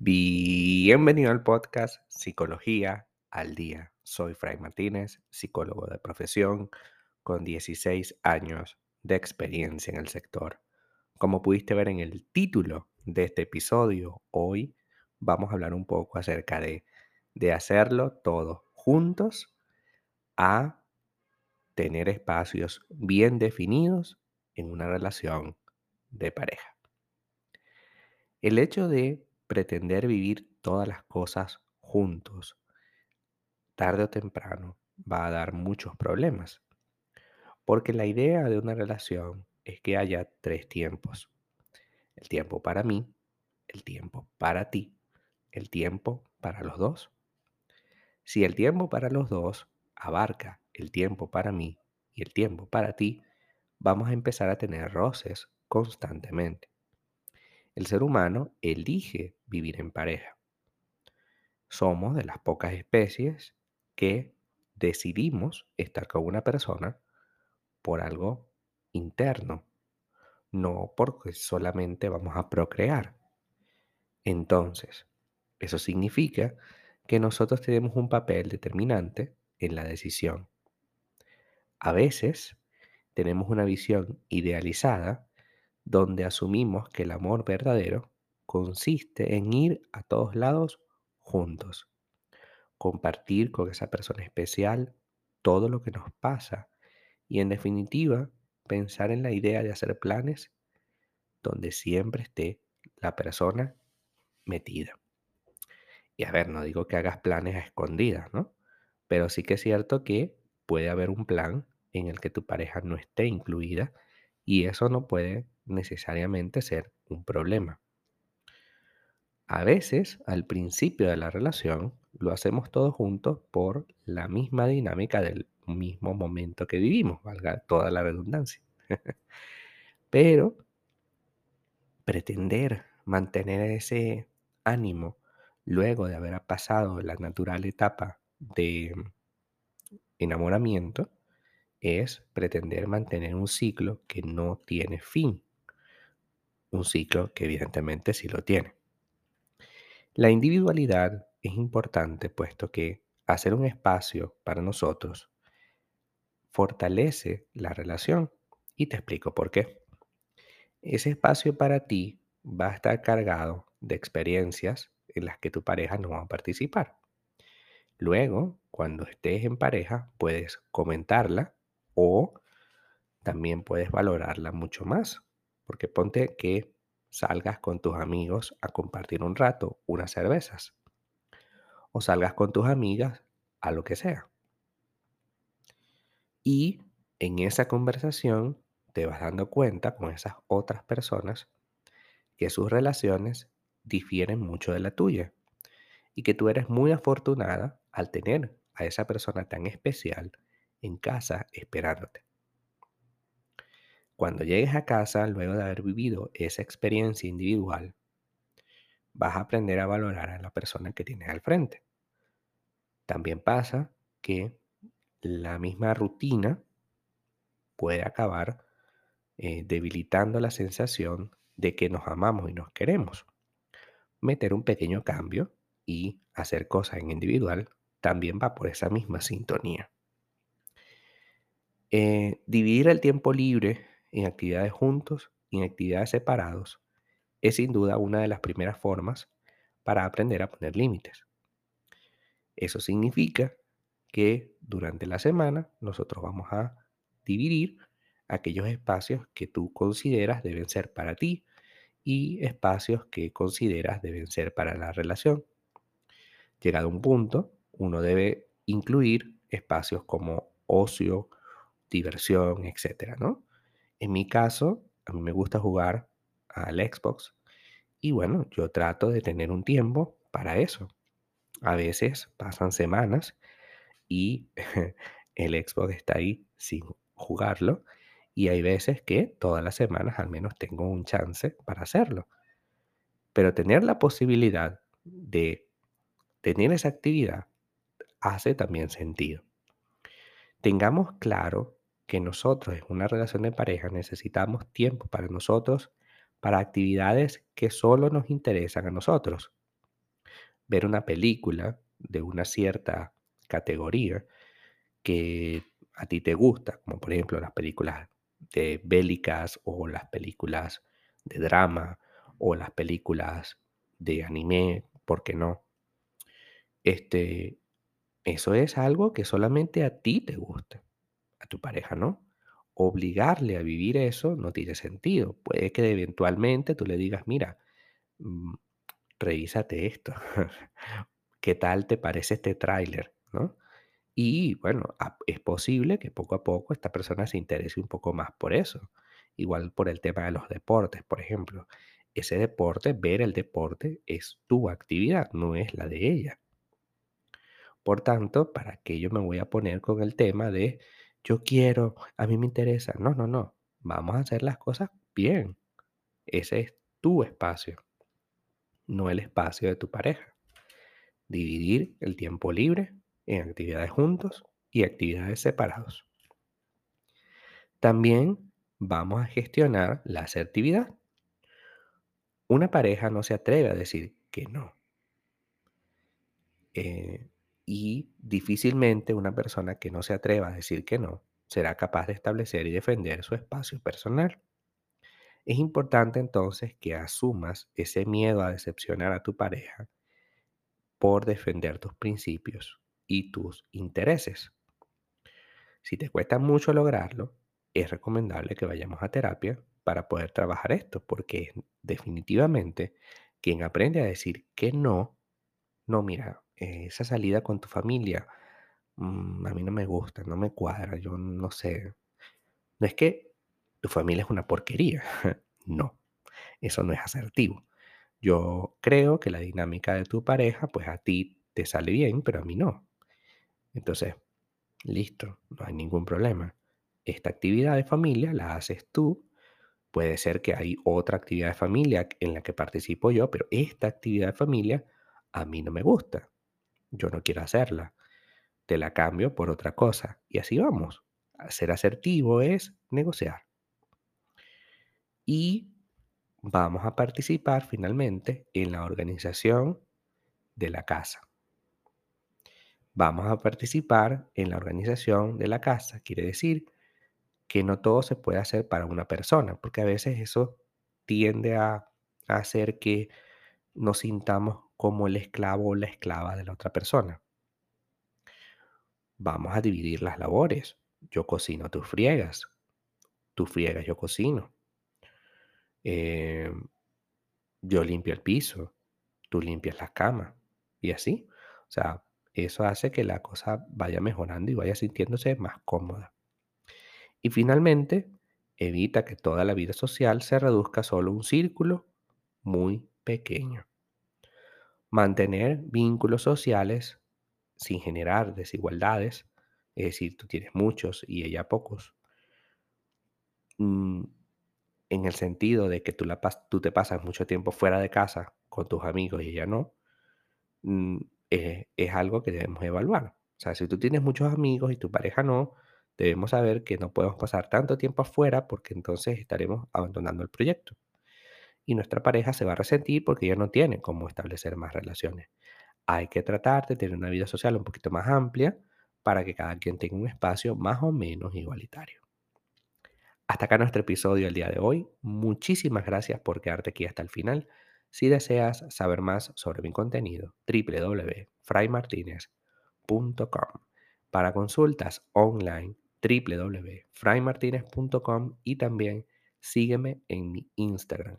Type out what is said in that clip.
Bienvenido al podcast Psicología al Día. Soy Fray Martínez, psicólogo de profesión con 16 años de experiencia en el sector. Como pudiste ver en el título de este episodio, hoy vamos a hablar un poco acerca de, de hacerlo todos juntos a tener espacios bien definidos en una relación de pareja. El hecho de pretender vivir todas las cosas juntos, tarde o temprano, va a dar muchos problemas. Porque la idea de una relación es que haya tres tiempos. El tiempo para mí, el tiempo para ti, el tiempo para los dos. Si el tiempo para los dos abarca el tiempo para mí y el tiempo para ti, vamos a empezar a tener roces constantemente. El ser humano elige vivir en pareja. Somos de las pocas especies que decidimos estar con una persona por algo interno, no porque solamente vamos a procrear. Entonces, eso significa que nosotros tenemos un papel determinante en la decisión. A veces tenemos una visión idealizada donde asumimos que el amor verdadero consiste en ir a todos lados juntos, compartir con esa persona especial todo lo que nos pasa y en definitiva pensar en la idea de hacer planes donde siempre esté la persona metida. Y a ver, no digo que hagas planes a escondidas, ¿no? Pero sí que es cierto que puede haber un plan en el que tu pareja no esté incluida y eso no puede necesariamente ser un problema. A veces, al principio de la relación, lo hacemos todos juntos por la misma dinámica del mismo momento que vivimos, valga toda la redundancia. Pero pretender mantener ese ánimo luego de haber pasado la natural etapa de enamoramiento es pretender mantener un ciclo que no tiene fin. Un ciclo que evidentemente sí lo tiene. La individualidad es importante puesto que hacer un espacio para nosotros fortalece la relación y te explico por qué. Ese espacio para ti va a estar cargado de experiencias en las que tu pareja no va a participar. Luego, cuando estés en pareja, puedes comentarla o también puedes valorarla mucho más. Porque ponte que salgas con tus amigos a compartir un rato, unas cervezas. O salgas con tus amigas a lo que sea. Y en esa conversación te vas dando cuenta con esas otras personas que sus relaciones difieren mucho de la tuya y que tú eres muy afortunada al tener a esa persona tan especial en casa esperándote. Cuando llegues a casa, luego de haber vivido esa experiencia individual, vas a aprender a valorar a la persona que tienes al frente. También pasa que la misma rutina puede acabar eh, debilitando la sensación de que nos amamos y nos queremos. Meter un pequeño cambio y hacer cosas en individual también va por esa misma sintonía. Eh, dividir el tiempo libre en actividades juntos y en actividades separados es sin duda una de las primeras formas para aprender a poner límites. Eso significa que durante la semana nosotros vamos a dividir aquellos espacios que tú consideras deben ser para ti y espacios que consideras deben ser para la relación. Llegado un punto, uno debe incluir espacios como ocio, diversión, etcétera, ¿no? En mi caso, a mí me gusta jugar al Xbox y bueno, yo trato de tener un tiempo para eso. A veces pasan semanas y el Xbox está ahí sin jugarlo y hay veces que todas las semanas al menos tengo un chance para hacerlo. Pero tener la posibilidad de tener esa actividad hace también sentido. Tengamos claro que nosotros en una relación de pareja necesitamos tiempo para nosotros, para actividades que solo nos interesan a nosotros. Ver una película de una cierta categoría que a ti te gusta, como por ejemplo las películas de bélicas o las películas de drama o las películas de anime, ¿por qué no? Este, eso es algo que solamente a ti te gusta, a tu pareja no. Obligarle a vivir eso no tiene sentido. Puede que eventualmente tú le digas, mira, mm, revísate esto. ¿Qué tal te parece este tráiler? ¿no? Y bueno, es posible que poco a poco esta persona se interese un poco más por eso. Igual por el tema de los deportes, por ejemplo. Ese deporte, ver el deporte, es tu actividad, no es la de ella. Por tanto, ¿para qué yo me voy a poner con el tema de yo quiero, a mí me interesa? No, no, no. Vamos a hacer las cosas bien. Ese es tu espacio, no el espacio de tu pareja. Dividir el tiempo libre en actividades juntos y actividades separados. También vamos a gestionar la asertividad. Una pareja no se atreve a decir que no. Eh, y difícilmente una persona que no se atreva a decir que no será capaz de establecer y defender su espacio personal. Es importante entonces que asumas ese miedo a decepcionar a tu pareja por defender tus principios y tus intereses. Si te cuesta mucho lograrlo, es recomendable que vayamos a terapia para poder trabajar esto, porque definitivamente quien aprende a decir que no, no, mira, esa salida con tu familia, mm, a mí no me gusta, no me cuadra, yo no sé. No es que tu familia es una porquería, no, eso no es asertivo. Yo creo que la dinámica de tu pareja, pues a ti te sale bien, pero a mí no. Entonces, listo, no hay ningún problema. Esta actividad de familia la haces tú. Puede ser que hay otra actividad de familia en la que participo yo, pero esta actividad de familia a mí no me gusta yo no quiero hacerla, te la cambio por otra cosa. Y así vamos. Ser asertivo es negociar. Y vamos a participar finalmente en la organización de la casa. Vamos a participar en la organización de la casa. Quiere decir que no todo se puede hacer para una persona, porque a veces eso tiende a, hacer que nos sintamos como el esclavo o la esclava de la otra persona. Vamos a dividir las labores. Yo cocino, tú friegas. Tú friegas, yo cocino. Em, yo limpio el piso, tú limpias la cama. Y así. O sea, eso hace que la cosa vaya mejorando y vaya sintiéndose más cómoda. Y finalmente, evita que toda la vida social se reduzca a solo un círculo muy pequeño. Mantener vínculos sociales sin generar desigualdades, es decir, tú tienes muchos y ella pocos, mm, en el sentido de que tú, te pasas mucho tiempo fuera de casa con tus amigos y ella no, mm, es algo que debemos evaluar. O sea, si tú tienes muchos amigos y tu pareja no, debemos saber que no podemos pasar tanto tiempo afuera porque entonces estaremos abandonando el proyecto y nuestra pareja se va a resentir porque ya no tiene cómo establecer más relaciones. Hay que tratar de tener una vida social un poquito más amplia para que cada quien tenga un espacio más o menos igualitario. Hasta acá nuestro episodio el día de hoy. Muchísimas gracias por quedarte aquí hasta el final. Si deseas saber más sobre mi contenido, www.fraymartinez.com. Para consultas online, www.fraymartinez.com y también sígueme en mi Instagram,